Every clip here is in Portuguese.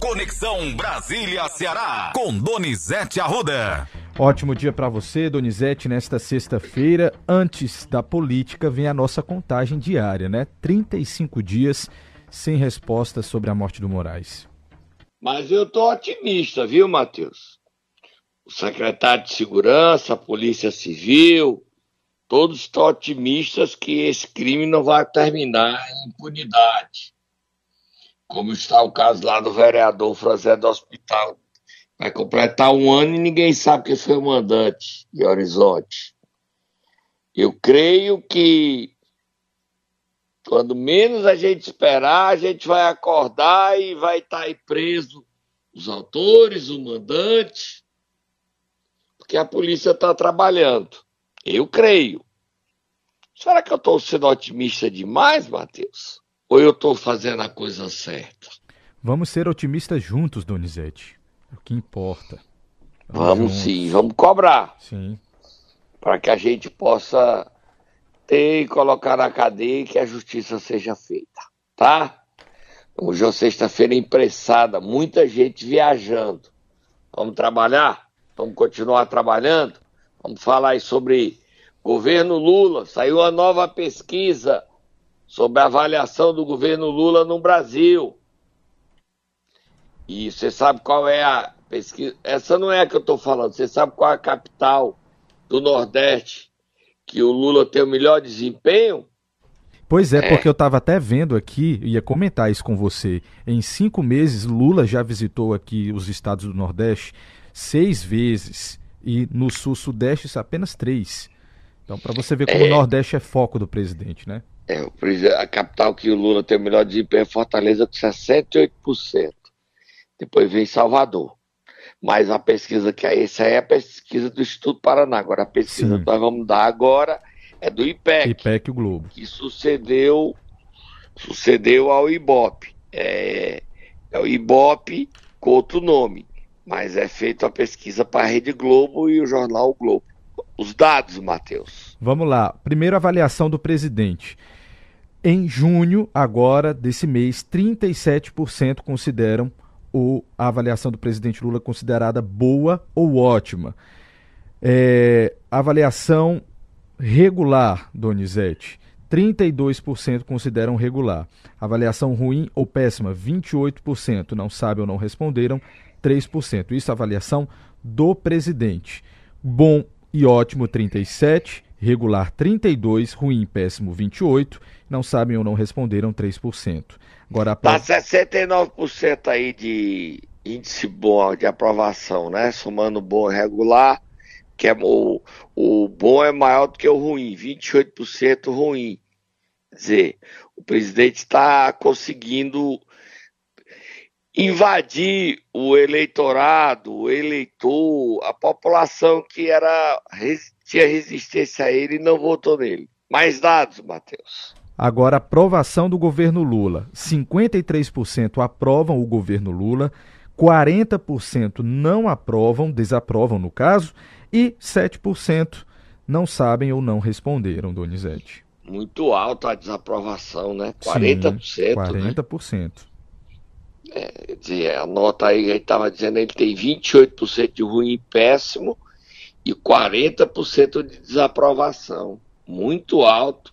Conexão Brasília-Ceará, com Donizete Arruda. Ótimo dia para você, Donizete. Nesta sexta-feira, antes da política, vem a nossa contagem diária, né? 35 dias sem resposta sobre a morte do Moraes. Mas eu tô otimista, viu, Matheus? O secretário de Segurança, a Polícia Civil, todos estão otimistas que esse crime não vai terminar em impunidade. Como está o caso lá do vereador Franzé do Hospital. Vai completar um ano e ninguém sabe quem foi o mandante de Horizonte. Eu creio que quando menos a gente esperar, a gente vai acordar e vai estar aí preso os autores, o mandante, porque a polícia está trabalhando. Eu creio. Será que eu estou sendo otimista demais, Matheus? Ou eu estou fazendo a coisa certa? Vamos ser otimistas juntos, Donizete. É o que importa. Vamos, vamos sim, vamos cobrar. Sim. Para que a gente possa ter e colocar na cadeia e que a justiça seja feita, tá? Hoje é sexta-feira impressada, muita gente viajando. Vamos trabalhar? Vamos continuar trabalhando? Vamos falar aí sobre governo Lula. Saiu uma nova pesquisa sobre a avaliação do governo Lula no Brasil. E você sabe qual é a pesquisa? Essa não é a que eu estou falando. Você sabe qual é a capital do Nordeste que o Lula tem o melhor desempenho? Pois é, é. porque eu estava até vendo aqui, ia comentar isso com você. Em cinco meses, Lula já visitou aqui os estados do Nordeste seis vezes e no Sul-Sudeste apenas três. Então, para você ver como é. o Nordeste é foco do presidente, né? É, a capital que o Lula tem o melhor desempenho é Fortaleza, com 68%. Depois vem Salvador. Mas a pesquisa que é essa aí é a pesquisa do Instituto Paraná. Agora, a pesquisa Sim. que nós vamos dar agora é do IPEC. IPEC o Globo. Que sucedeu, sucedeu ao IBOP. É, é o IBOP com outro nome. Mas é feita a pesquisa para a Rede Globo e o jornal o Globo. Os dados, Matheus. Vamos lá. Primeiro, avaliação do presidente. Em junho, agora, desse mês, 37% consideram o, a avaliação do presidente Lula considerada boa ou ótima. É, avaliação regular, Donizete. 32% consideram regular. Avaliação ruim ou péssima, 28%. Não sabe ou não responderam, 3%. Isso é avaliação do presidente. Bom e ótimo, 37%. Regular 32, ruim, péssimo 28, não sabem ou não responderam 3%. Agora Tá 69% aí de índice bom de aprovação, né? Somando bom e regular, que é o, o bom é maior do que o ruim, 28% ruim. Quer dizer, o presidente está conseguindo invadir o eleitorado, o eleitor, a população que era tinha resistência a ele e não votou nele. Mais dados, Matheus. Agora, aprovação do governo Lula. 53% aprovam o governo Lula, 40% não aprovam, desaprovam no caso, e 7% não sabem ou não responderam, Donizete. Muito alta a desaprovação, né? 40%. Sim, 40%. Né? É, dizer, a nota aí, ele estava dizendo, ele tem 28% de ruim e péssimo, e 40% de desaprovação. Muito alto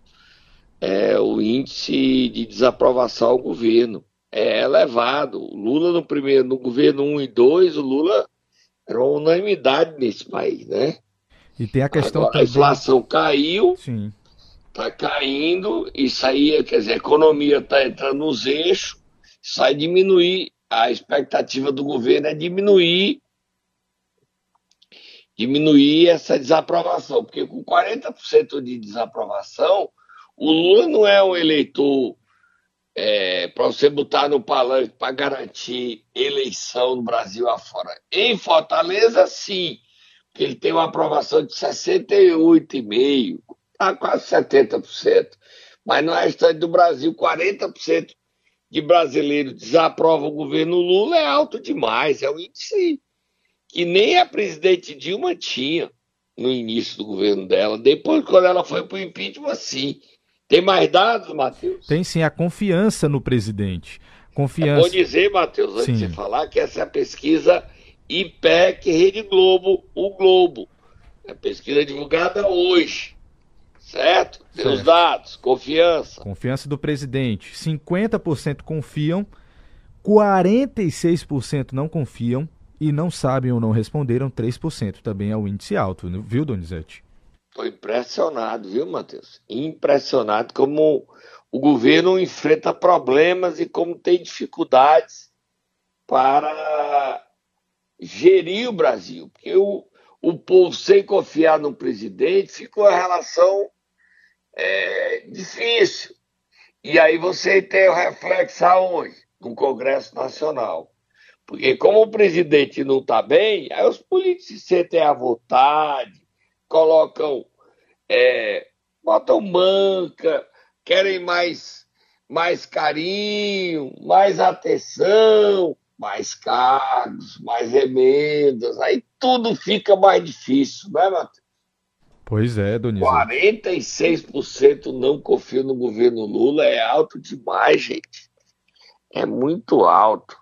é, o índice de desaprovação ao governo. É elevado. O Lula no primeiro, no governo 1 e 2, o Lula era uma unanimidade nesse país, né? E tem a questão Agora, também... A inflação caiu, Sim. tá caindo, isso aí, quer dizer, a economia está entrando nos eixos, aí diminuir, a expectativa do governo é diminuir diminuir essa desaprovação, porque com 40% de desaprovação, o Lula não é um eleitor é, para você botar no palanque para garantir eleição no Brasil afora. Em Fortaleza, sim, porque ele tem uma aprovação de 68,5%, tá quase 70%. Mas no restante do Brasil, 40% de brasileiros desaprovam o governo Lula, é alto demais, é um índice que nem a presidente Dilma tinha no início do governo dela. Depois, quando ela foi para o impeachment, sim. Tem mais dados, Matheus? Tem sim, a confiança no presidente. Confiança. É bom dizer, Matheus, antes Sim. de você falar, que essa é a pesquisa IPEC Rede Globo, o Globo. É a pesquisa divulgada hoje. Certo? Os dados, confiança. Confiança do presidente. 50% confiam, 46% não confiam e não sabem ou não responderam 3%. Também é o índice alto, viu, Donizete? Estou impressionado, viu, Matheus? Impressionado como o governo enfrenta problemas e como tem dificuldades para gerir o Brasil. Porque o, o povo, sem confiar no presidente, ficou a relação é, difícil. E aí você tem o reflexo aonde? No Congresso Nacional. Porque como o presidente não está bem, aí os políticos se sentem à vontade, colocam, é, botam manca, querem mais, mais carinho, mais atenção, mais cargos, mais emendas, aí tudo fica mais difícil, não é, Matheus? Pois é, Donizete. 46% não confiam no governo Lula, é alto demais, gente. É muito alto.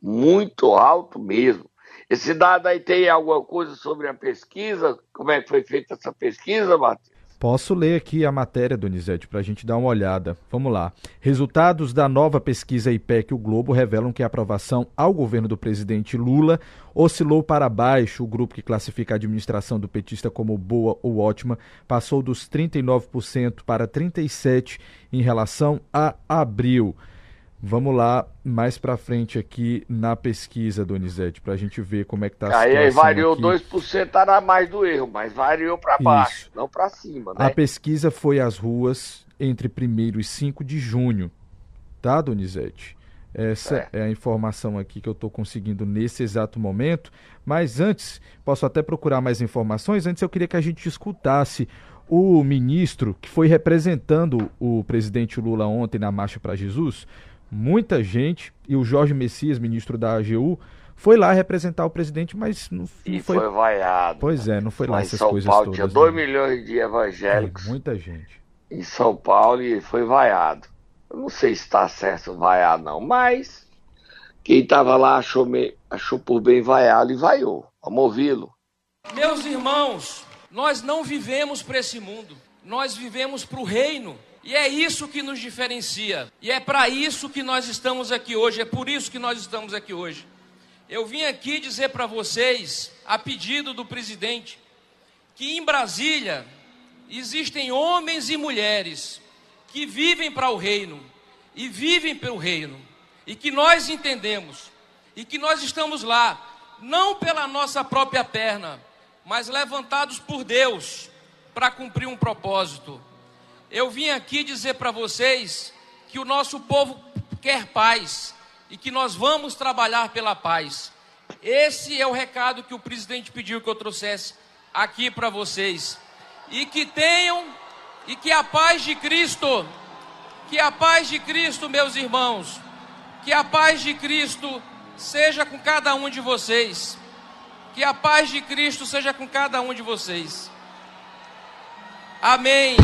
Muito alto mesmo. Esse dado aí tem alguma coisa sobre a pesquisa? Como é que foi feita essa pesquisa, Matheus? Posso ler aqui a matéria, Donizete, para a gente dar uma olhada. Vamos lá. Resultados da nova pesquisa IPEC O Globo revelam que a aprovação ao governo do presidente Lula oscilou para baixo. O grupo que classifica a administração do petista como boa ou ótima passou dos 39% para 37% em relação a abril. Vamos lá mais para frente aqui na pesquisa, Donizete, para a gente ver como é que está a situação. Aí variou aqui. 2% era mais do erro, mas variou para baixo, não para cima. Né? A pesquisa foi às ruas entre 1 e 5 de junho, tá, Donizete? Essa é, é a informação aqui que eu estou conseguindo nesse exato momento. Mas antes, posso até procurar mais informações. Antes, eu queria que a gente escutasse o ministro que foi representando o presidente Lula ontem na Marcha para Jesus muita gente, e o Jorge Messias, ministro da AGU, foi lá representar o presidente, mas não, não foi... foi vaiado. Pois é, não foi lá, lá essas São coisas Paulo todas. Tinha 2 né? milhões de evangélicos. É, muita gente. Em São Paulo e foi vaiado. Eu não sei se está certo vaiar, não, mas quem estava lá achou, me... achou por bem vaiá-lo e vaiou. Vamos ouvi-lo. Meus irmãos, nós não vivemos para esse mundo, nós vivemos para o reino. E é isso que nos diferencia. E é para isso que nós estamos aqui hoje. É por isso que nós estamos aqui hoje. Eu vim aqui dizer para vocês, a pedido do presidente, que em Brasília existem homens e mulheres que vivem para o reino e vivem pelo reino. E que nós entendemos e que nós estamos lá, não pela nossa própria perna, mas levantados por Deus para cumprir um propósito eu vim aqui dizer para vocês que o nosso povo quer paz e que nós vamos trabalhar pela paz. Esse é o recado que o presidente pediu que eu trouxesse aqui para vocês. E que tenham e que a paz de Cristo, que a paz de Cristo, meus irmãos, que a paz de Cristo seja com cada um de vocês. Que a paz de Cristo seja com cada um de vocês. Amém.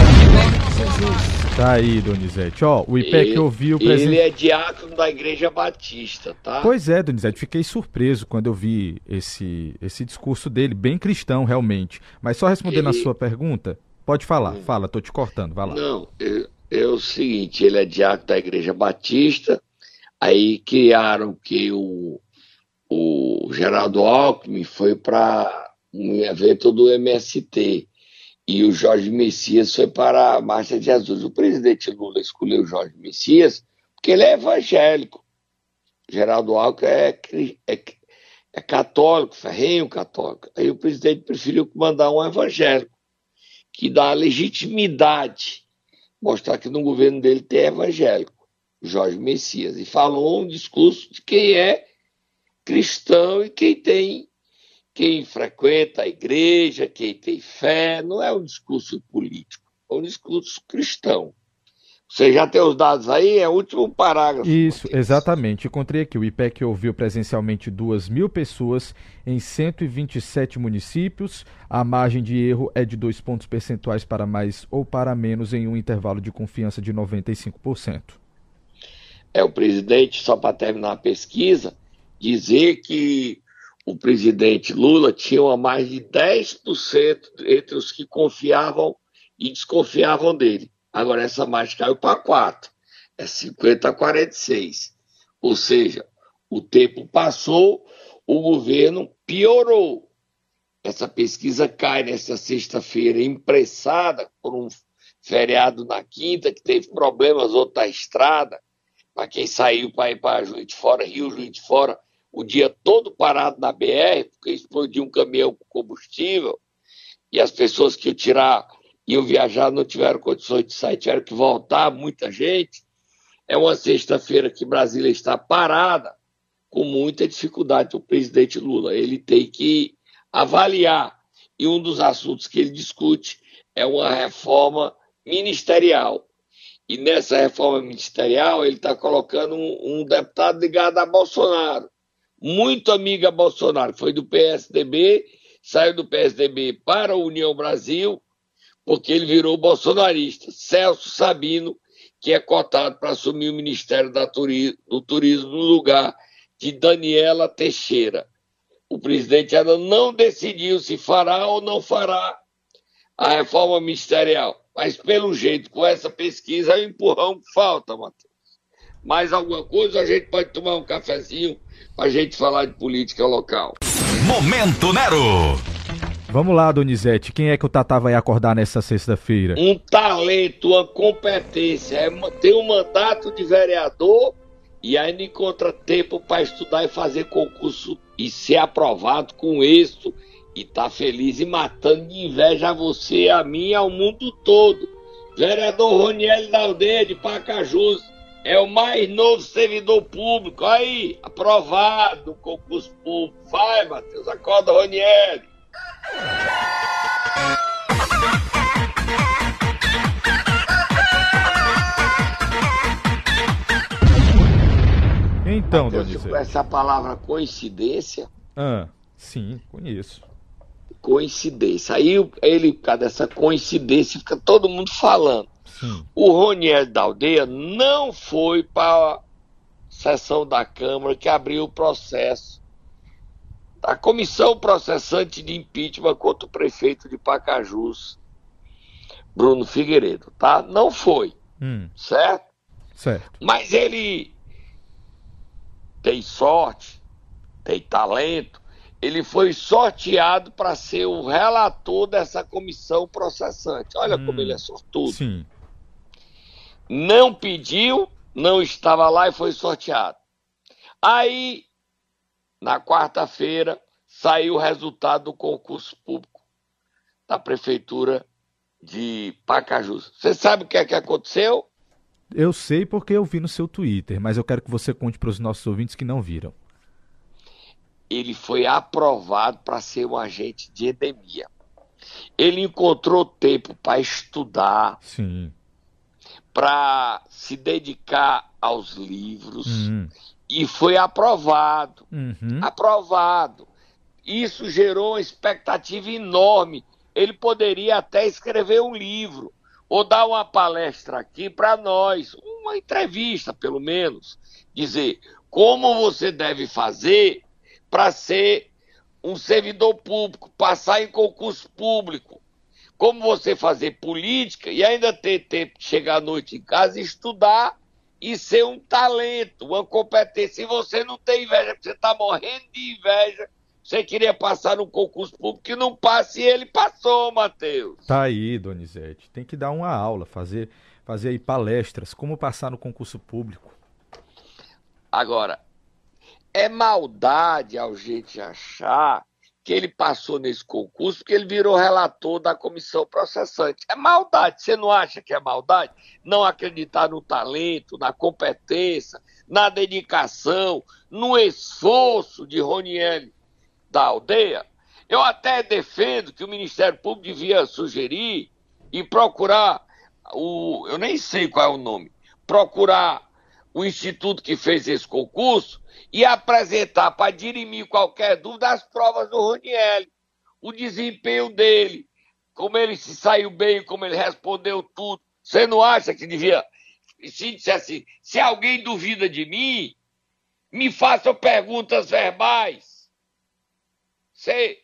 Tá aí, Donizete. Ó, o IPEC ele, ouviu o presidente. Ele é diácono da Igreja Batista, tá? Pois é, Donizete. Fiquei surpreso quando eu vi esse, esse discurso dele, bem cristão, realmente. Mas só respondendo ele... a sua pergunta, pode falar. Hum. Fala, tô te cortando, vai lá. Não, é, é o seguinte: ele é diácono da Igreja Batista. Aí criaram que o, o Geraldo Alckmin foi para um evento do MST e o Jorge Messias foi para a Marcha de Jesus. O presidente Lula escolheu o Jorge Messias porque ele é evangélico. Geraldo Alckmin é, é, é católico, ferrenho católico. Aí o presidente preferiu mandar um evangélico, que dá legitimidade, mostrar que no governo dele tem evangélico, Jorge Messias. E falou um discurso de quem é cristão e quem tem quem frequenta a igreja, quem tem fé, não é um discurso político, é um discurso cristão. Você já tem os dados aí? É o último parágrafo. Isso, exatamente. Encontrei aqui. O IPEC ouviu presencialmente 2 mil pessoas em 127 municípios. A margem de erro é de dois pontos percentuais para mais ou para menos em um intervalo de confiança de 95%. é o presidente, só para terminar a pesquisa, dizer que o presidente Lula tinha mais de 10% entre os que confiavam e desconfiavam dele. Agora essa margem caiu para 4. É 50 a 46. Ou seja, o tempo passou, o governo piorou. Essa pesquisa cai nesta sexta-feira, impressada por um feriado na quinta, que teve problemas outra estrada, para quem saiu para ir para Juiz de Fora, Rio Juiz de Fora, o dia todo parado na BR, porque explodiu um caminhão com combustível, e as pessoas que iam tirar, iam viajar, não tiveram condições de sair, tiveram que voltar, muita gente. É uma sexta-feira que Brasília está parada, com muita dificuldade o presidente Lula. Ele tem que avaliar, e um dos assuntos que ele discute é uma reforma ministerial. E nessa reforma ministerial, ele está colocando um, um, deputado ligado a Bolsonaro, muito amigo a Bolsonaro, foi do PSDB, saiu do PSDB para a União Brasil, porque ele virou bolsonarista. Celso Sabino, que é cotado para assumir o Ministério do Turismo no lugar de Daniela Teixeira. O presidente ainda não decidiu se fará ou não fará a reforma ministerial. Mas, pelo jeito, com essa pesquisa, é o empurrão que falta, Matheus. Mais alguma coisa, a gente pode tomar um cafezinho para a gente falar de política local. Momento Nero! Vamos lá, Donizete. Quem é que o Tatá vai acordar nessa sexta-feira? Um talento, uma competência. É, tem um mandato de vereador e ainda encontra tempo para estudar e fazer concurso e ser aprovado com êxito e tá feliz e matando de inveja a você, a mim e ao mundo todo. Vereador Roniel da aldeia de Pacajus é o mais novo servidor público. Aí, aprovado no concurso público. Vai, Matheus, acorda, Roniel. Então, Matheus, Donizete. Essa palavra coincidência? Ah, sim, conheço coincidência. Aí ele, por causa dessa coincidência, fica todo mundo falando. Sim. O Roniel da aldeia não foi para a sessão da Câmara que abriu o processo da comissão processante de impeachment contra o prefeito de Pacajus, Bruno Figueiredo, tá? Não foi, hum. certo? Certo. Mas ele tem sorte, tem talento, ele foi sorteado para ser o relator dessa comissão processante. Olha hum, como ele é sortudo. Sim. Não pediu, não estava lá e foi sorteado. Aí, na quarta-feira, saiu o resultado do concurso público da prefeitura de Pacajus. Você sabe o que é que aconteceu? Eu sei porque eu vi no seu Twitter, mas eu quero que você conte para os nossos ouvintes que não viram ele foi aprovado para ser um agente de endemia. Ele encontrou tempo para estudar, para se dedicar aos livros uhum. e foi aprovado. Uhum. Aprovado. Isso gerou uma expectativa enorme. Ele poderia até escrever um livro ou dar uma palestra aqui para nós, uma entrevista pelo menos, dizer como você deve fazer para ser um servidor público, passar em concurso público. Como você fazer política e ainda ter tempo de chegar à noite em casa e estudar e ser um talento, uma competência. E você não tem inveja, porque você está morrendo de inveja. Você queria passar no concurso público que não passe e ele passou, Matheus. Tá aí, Donizete. Tem que dar uma aula, fazer, fazer aí palestras, como passar no concurso público. Agora, é maldade ao gente achar que ele passou nesse concurso porque ele virou relator da comissão processante. É maldade. Você não acha que é maldade? Não acreditar no talento, na competência, na dedicação, no esforço de Roniel da aldeia? Eu até defendo que o Ministério Público devia sugerir e procurar o. Eu nem sei qual é o nome. Procurar o instituto que fez esse concurso e apresentar para dirimir qualquer dúvida as provas do Roniel, o desempenho dele, como ele se saiu bem, como ele respondeu tudo. Você não acha que devia se disser assim, se alguém duvida de mim, me faça perguntas verbais. Você,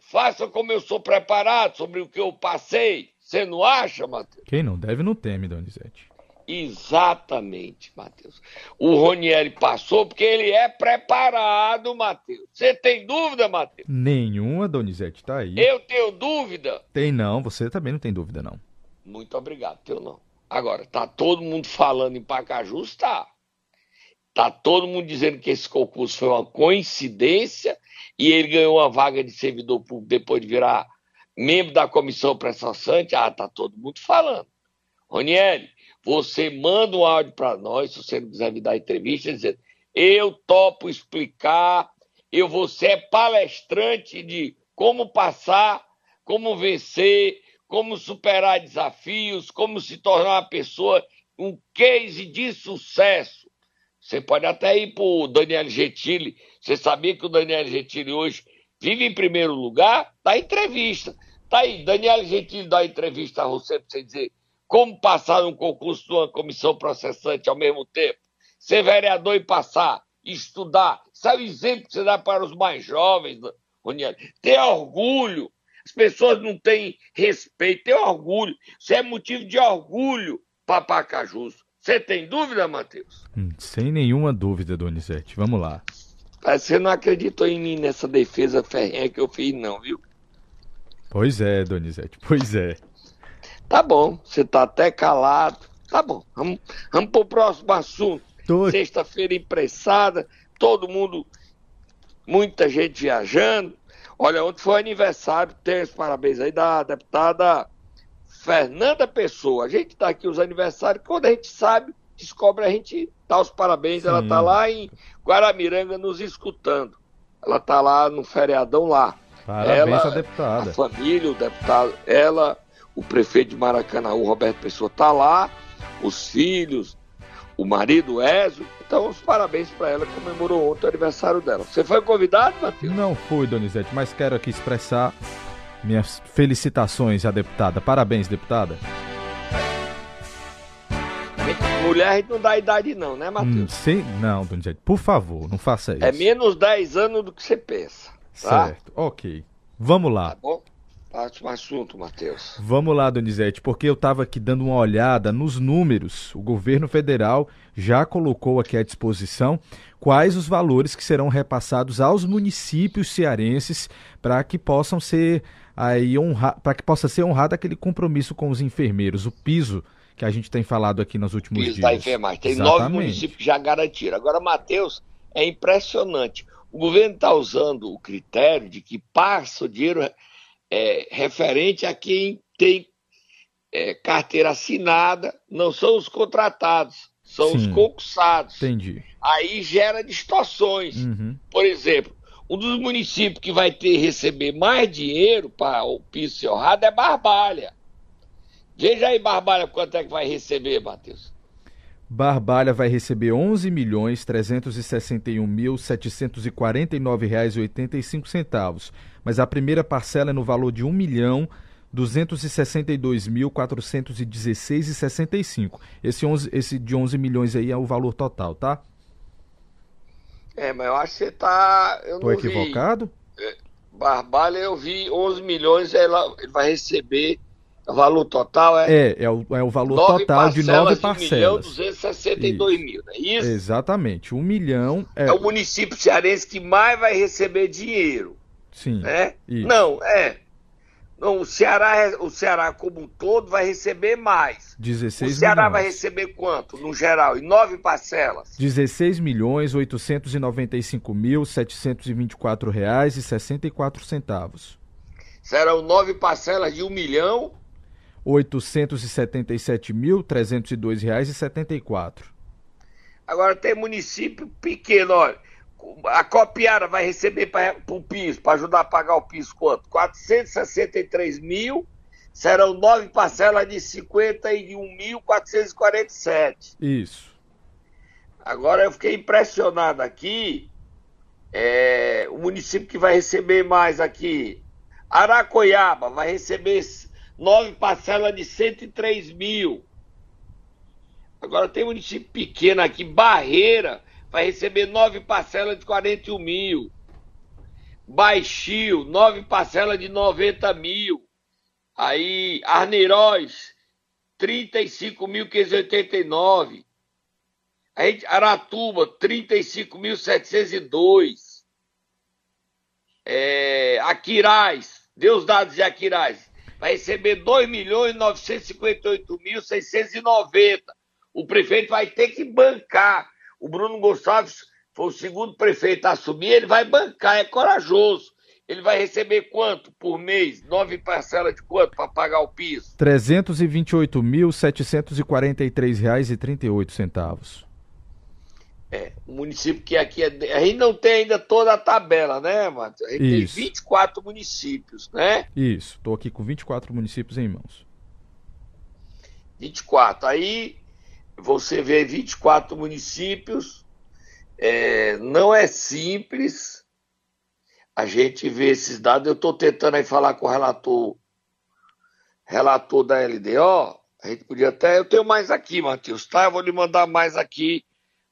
faça como eu sou preparado sobre o que eu passei. Você não acha, Matheus? Quem não deve não teme, Donizete. Exatamente, Matheus. O Ronieri passou porque ele é preparado, Matheus. Você tem dúvida, Matheus? Nenhuma, Donizete, tá aí. Eu tenho dúvida? Tem não, você também não tem dúvida, não. Muito obrigado, teu não. Agora, tá todo mundo falando em Pacajus, tá. Tá todo mundo dizendo que esse concurso foi uma coincidência e ele ganhou uma vaga de servidor público depois de virar membro da comissão prestaçante. Ah, tá todo mundo falando. Ronieri, você manda um áudio para nós, se você não quiser me dar entrevista, dizendo: eu topo explicar, eu vou ser palestrante de como passar, como vencer, como superar desafios, como se tornar uma pessoa, um case de sucesso. Você pode até ir para o Daniel Gentili. Você sabia que o Daniel Gentili hoje vive em primeiro lugar? Dá entrevista. Tá aí, Daniel Gentili dá entrevista a você para você dizer como passar um concurso de uma comissão processante ao mesmo tempo? Ser vereador e passar, estudar. É o exemplo que você dá para os mais jovens, Roniel. Ter orgulho. As pessoas não têm respeito, ter orgulho. Isso é motivo de orgulho para Pacajus. Você tem dúvida, Matheus? Hum, sem nenhuma dúvida, Donizete. Vamos lá. Parece que você não acreditou em mim nessa defesa ferrenha que eu fiz, não, viu? Pois é, Donizete, pois é. Tá bom, você tá até calado. Tá bom, vamos, vamos pro próximo assunto. Tô... Sexta-feira impressada, todo mundo, muita gente viajando. Olha, ontem foi aniversário, tem os parabéns aí da deputada Fernanda Pessoa. A gente tá aqui os aniversários, quando a gente sabe, descobre, a gente dá os parabéns. Sim. Ela tá lá em Guaramiranga nos escutando. Ela tá lá no feriadão lá. Parabéns ela, à deputada. A família, o deputado, ela o prefeito de Maracanã, o Roberto Pessoa, está lá, os filhos, o marido Ézio. Então, os parabéns para ela, comemorou ontem o aniversário dela. Você foi convidado, Matheus? Não fui, Donizete, mas quero aqui expressar minhas felicitações à deputada. Parabéns, deputada. Mulher a gente não dá idade não, né, Matheus? Hum, sim, não, Donizete, por favor, não faça isso. É menos 10 anos do que você pensa. Tá? Certo, ok. Vamos lá. Tá bom? Próximo assunto, Matheus. Vamos lá, Donizete, porque eu estava aqui dando uma olhada nos números. O governo federal já colocou aqui à disposição quais os valores que serão repassados aos municípios cearenses para que possam ser aí honra... para que possa ser honrado aquele compromisso com os enfermeiros, o piso que a gente tem falado aqui nos últimos piso dias. da enfermagem. Tem Exatamente. nove municípios que já garantiram. Agora, Matheus, é impressionante. O governo está usando o critério de que passa o dinheiro é, referente a quem tem é, carteira assinada, não são os contratados, são Sim. os concursados. Entendi. Aí gera distorções. Uhum. Por exemplo, um dos municípios que vai ter receber mais dinheiro para o piso honrado é Barbalha. Veja aí, Barbalha, quanto é que vai receber, Matheus. Barbalha vai receber R$ 11.361.749,85 mas a primeira parcela é no valor de R$ milhão cinco. Esse, 11, esse de 11 milhões aí é o valor total, tá? É, mas eu acho que você tá... Eu Tô equivocado? Vi. É, Barbalha eu vi 11 milhões, ela, ele vai receber o valor total é? É, é o, é o valor total de nove parcelas. 1 milhão 262 isso. mil, não é isso? Exatamente. Um milhão é... é o município cearense que mais vai receber dinheiro. Sim. Né? Não, é. Não, o Ceará, o Ceará como um todo vai receber mais. 16 o Ceará milhões. vai receber quanto, no geral, em nove parcelas? 16 milhões 895 mil 724 reais e 64 centavos. Serão nove parcelas de um milhão R$ 877.302,74. Agora tem município pequeno, olha. A Copiara vai receber para o piso, para ajudar a pagar o piso, quanto? 463 mil, serão nove parcelas de 51.447. Isso. Agora eu fiquei impressionado aqui. É, o município que vai receber mais aqui, Aracoiaba, vai receber nove parcelas de 103 mil. Agora tem município pequeno aqui, Barreira, vai receber nove parcelas de 41 mil. Baixio, nove parcelas de 90 mil. Aí, Arneiroz, 35.589. Aí, Aratuba, 35.702. É, Aquiraz, Deus dados de Aquiraz, vai receber 2.958.690. O prefeito vai ter que bancar. O Bruno Gonçalves foi o segundo prefeito a assumir, ele vai bancar, é corajoso. Ele vai receber quanto por mês? Nove parcelas de quanto para pagar o piso? R$ 328.743,38. É, o município que aqui é. A gente não tem ainda toda a tabela, né, Matheus? A gente Isso. tem 24 municípios, né? Isso, estou aqui com 24 municípios em mãos. 24. Aí você vê 24 municípios, é, não é simples a gente ver esses dados. Eu estou tentando aí falar com o relator, relator da LDO. A gente podia até. Eu tenho mais aqui, Matheus, tá? Eu vou lhe mandar mais aqui,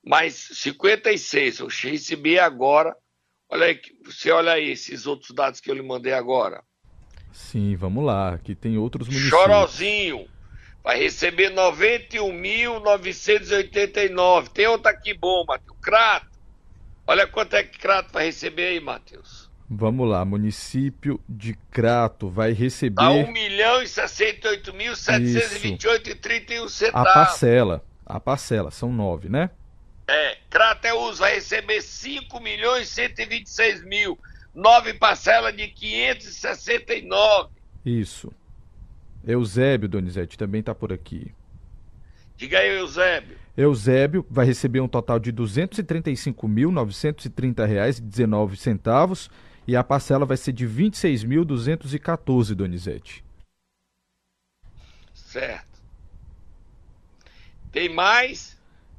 mais 56. Eu recebi agora. Olha aí, você olha aí esses outros dados que eu lhe mandei agora. Sim, vamos lá. Aqui tem outros municípios. Chorozinho, vai receber 91.989. Tem outro aqui bom, Matheus. Crato. Olha quanto é que Crato vai receber aí, Matheus. Vamos lá, município de Crato vai receber. Tá 1 milhão e 68 mil 728 e 31 centavos. A parcela, a parcela, são nove, né? É, Crateus vai receber 5 milhões e 126 mil, nove parcelas de 569. Isso. Eusébio Donizete também está por aqui. Diga aí, Eusébio. Eusébio vai receber um total de R$ 235.930,19 e a parcela vai ser de R$ 26.214, Donizete. Certo. Tem mais?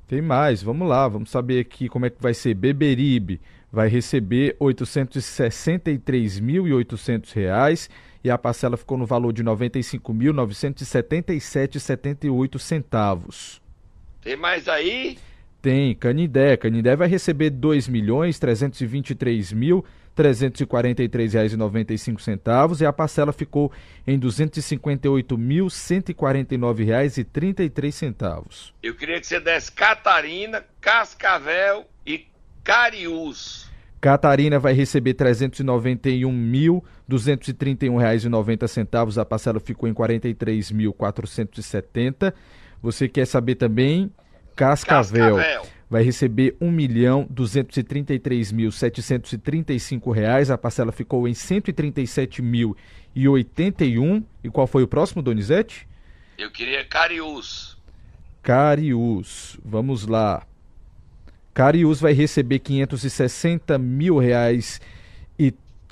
Tem mais, vamos lá, vamos saber aqui como é que vai ser. Beberibe vai receber R$ 863.800 e a parcela ficou no valor de R$ 95.977,78 Tem mais aí? Tem, Canindé. Canindé vai receber R$ 2.323.343,95 e a parcela ficou em R$ 258.149,33. Eu queria que você desse Catarina, Cascavel e Cariús. Catarina vai receber R$ 391.231,90. A parcela ficou em R$ 43.470. Você quer saber também? Cascavel, Cascavel. vai receber R$ 1.233.735. A parcela ficou em R$ 137.081. E qual foi o próximo, Donizete? Eu queria Cariús. Cariús. Vamos lá. Cariús vai receber 560 mil reais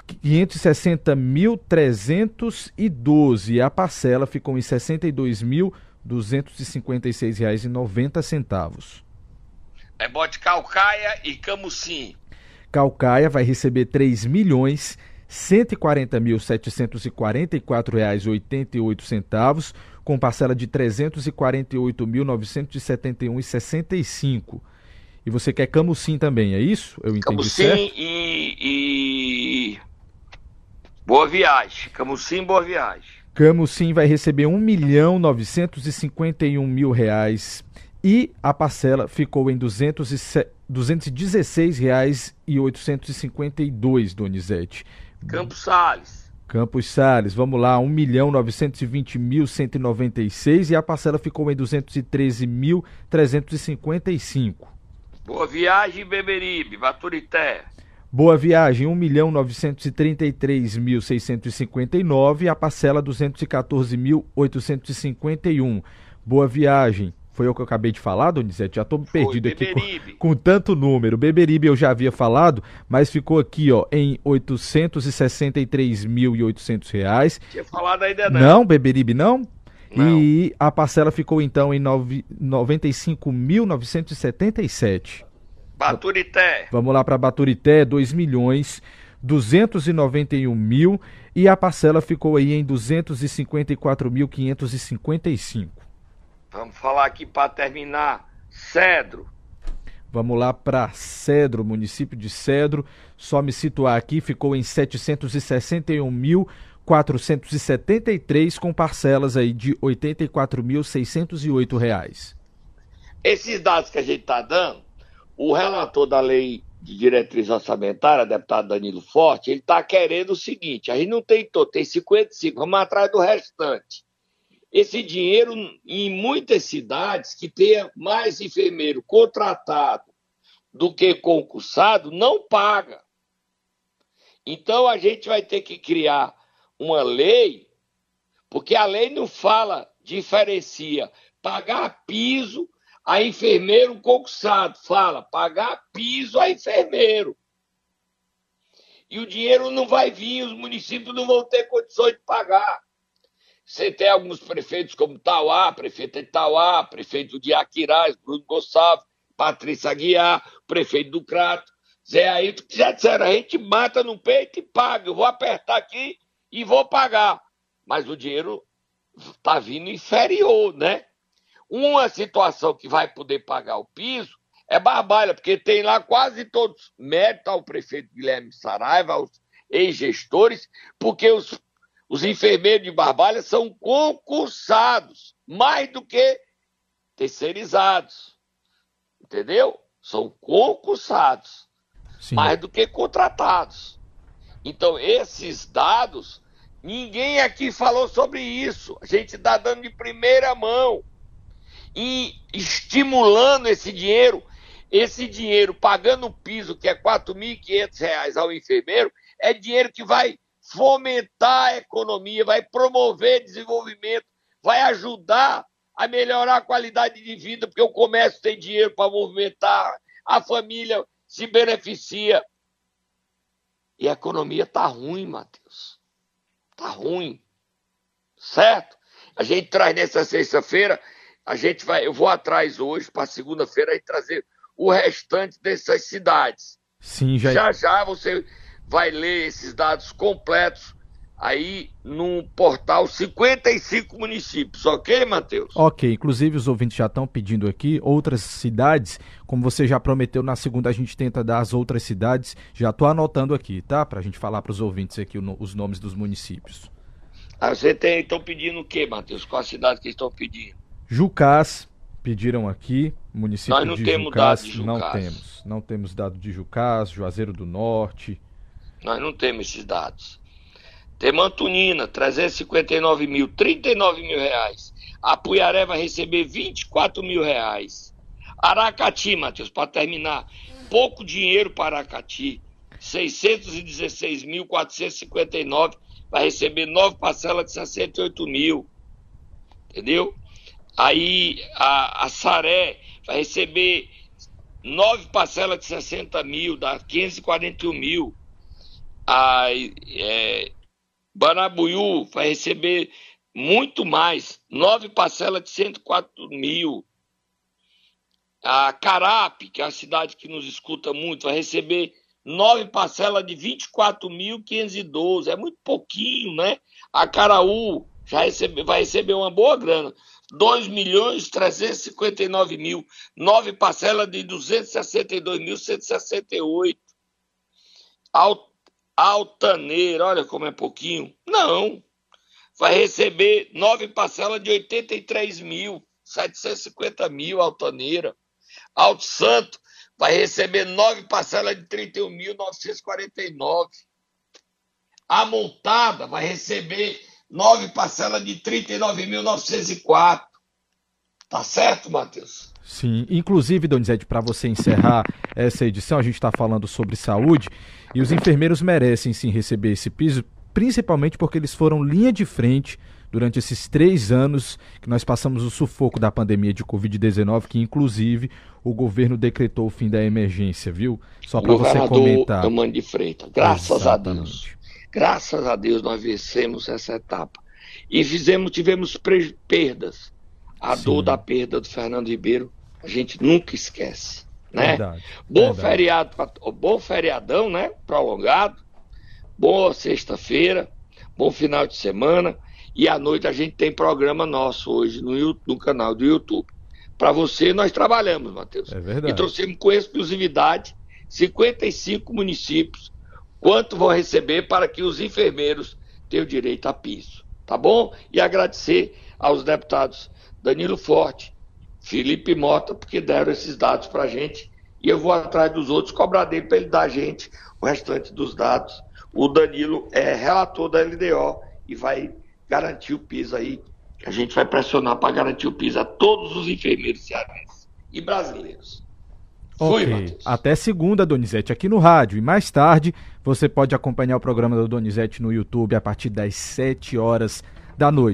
560.312 a parcela ficou em R$ 62.256,90. É bote Calcaia e Camucim. Calcaia vai receber R$ milhões R$ centavos com parcela de R$ 348.971,65. E você quer Camusim também, é isso? Eu entendi Camusim certo? E, e Boa Viagem. Camusim Boa Viagem. Camusim vai receber um milhão novecentos mil reais e a parcela ficou em duzentos e 216 reais e 852, Donizete. Campos Sales. Campos Sales, vamos lá, um milhão novecentos mil cento e seis e a parcela ficou em duzentos e treze mil trezentos e cinquenta e cinco. Boa Viagem, Beberibe, Baturité. Boa Viagem, 1.933.659, a parcela 214.851. Boa Viagem, foi o que eu acabei de falar, Donizete? Já estou perdido aqui com, com, tanto número. Beberibe eu já havia falado, mas ficou aqui ó, em R$ 863.800. Tinha falado ainda não. Não, Beberibe não? Não. E a parcela ficou então em 95.977. Baturité. Vamos lá para Baturité, 2 milhões 291 mil e a parcela ficou aí em 254.555. Vamos falar aqui para terminar. Cedro. Vamos lá para Cedro, município de Cedro. Só me situar aqui, ficou em 761.473 com parcelas aí de 84.608 reais. Esses dados que a gente está dando, o relator da lei de diretriz orçamentária, deputado Danilo Forte, ele está querendo o seguinte: a gente não tem todo, tem 55, vamos atrás do restante. Esse dinheiro, em muitas cidades que tenha mais enfermeiro contratado do que concursado, não paga. Então a gente vai ter que criar uma lei, porque a lei não fala, diferencia pagar piso a enfermeiro concursado. Fala, pagar piso a enfermeiro. E o dinheiro não vai vir, os municípios não vão ter condições de pagar. Você tem alguns prefeitos como Tauá, prefeito de Tauá, prefeito de Aquiraz, Bruno Gonçalves, Patrícia Aguiar, prefeito do Crato, Zé Ailton, que já disseram, a gente mata no peito e paga. Eu vou apertar aqui e vou pagar. Mas o dinheiro está vindo inferior, né? Uma situação que vai poder pagar o piso é Barbalha, porque tem lá quase todos, mérito ao prefeito Guilherme Saraiva, aos ex-gestores, porque os, os enfermeiros de Barbalha são concursados, mais do que terceirizados. Entendeu? São concursados, Sim. mais do que contratados. Então, esses dados, ninguém aqui falou sobre isso. A gente está dando de primeira mão e estimulando esse dinheiro, esse dinheiro pagando o piso, que é R$ 4.500 ao enfermeiro, é dinheiro que vai fomentar a economia, vai promover desenvolvimento, vai ajudar a melhorar a qualidade de vida, porque o comércio tem dinheiro para movimentar, a família se beneficia. E a economia está ruim, Matheus. Está ruim. Certo? A gente traz nessa sexta-feira a gente vai, eu vou atrás hoje para segunda-feira e trazer o restante dessas cidades. Sim, já. Já já você vai ler esses dados completos aí no portal 55 municípios, ok, Matheus? Ok, inclusive os ouvintes já estão pedindo aqui outras cidades, como você já prometeu, na segunda a gente tenta dar as outras cidades, já estou anotando aqui, tá? Para a gente falar para os ouvintes aqui os nomes dos municípios. Ah, você tem, estão pedindo o quê, Matheus? Qual a cidade que estão pedindo? Jucás, pediram aqui, município Nós não de temos Jucás, dado de Jucás. não temos. Não temos dado de Jucás, Juazeiro do Norte. Nós não temos esses dados. Temantunina, 359 mil, 39 mil reais. Apuiaré vai receber 24 mil reais. Aracati, Matheus, para terminar, pouco dinheiro para Aracati, 616.459, vai receber nove parcelas de 68 mil. Entendeu? Aí a, a Saré vai receber nove parcelas de 60 mil, dá 541 mil. A é, Banabuiú vai receber muito mais, nove parcelas de 104 mil. A Carape, que é a cidade que nos escuta muito, vai receber nove parcelas de 24.512. É muito pouquinho, né? A Caraú já recebe, vai receber uma boa grana. 2 milhões 359 mil, nove parcelas de 262.168. Alt, Altaneira, olha como é pouquinho. Não, vai receber nove parcelas de 83 mil, 750 mil, Altaneira. Alto Santo vai receber nove parcelas de 31.949. A montada vai receber nove parcelas de 39.904. Tá certo, Matheus? Sim, inclusive, Donizete, para você encerrar essa edição, a gente está falando sobre saúde e os enfermeiros merecem sim receber esse piso, principalmente porque eles foram linha de frente durante esses três anos que nós passamos o sufoco da pandemia de Covid-19, que inclusive o governo decretou o fim da emergência, viu? Só para você comentar. Governador de Freitas, graças Exatamente. a Deus. Graças a Deus nós vencemos essa etapa. E fizemos, tivemos perdas. A Sim. dor da perda do Fernando Ribeiro, a gente nunca esquece. Né? Verdade, bom verdade. feriado, bom feriadão, né? Prolongado. Boa sexta-feira, bom final de semana. E à noite a gente tem programa nosso hoje no, no canal do YouTube. Para você, nós trabalhamos, Matheus. É verdade. E trouxemos com exclusividade 55 municípios quanto vão receber para que os enfermeiros tenham direito a piso. Tá bom? E agradecer aos deputados Danilo Forte, Felipe Mota, porque deram esses dados para a gente. E eu vou atrás dos outros cobrar dele para ele dar a gente o restante dos dados. O Danilo é relator da LDO e vai garantir o piso aí. A gente vai pressionar para garantir o piso a todos os enfermeiros cearenses e brasileiros. Ok. Fui, Até segunda, Donizete, aqui no rádio. E mais tarde, você pode acompanhar o programa do Donizete no YouTube a partir das 7 horas da noite.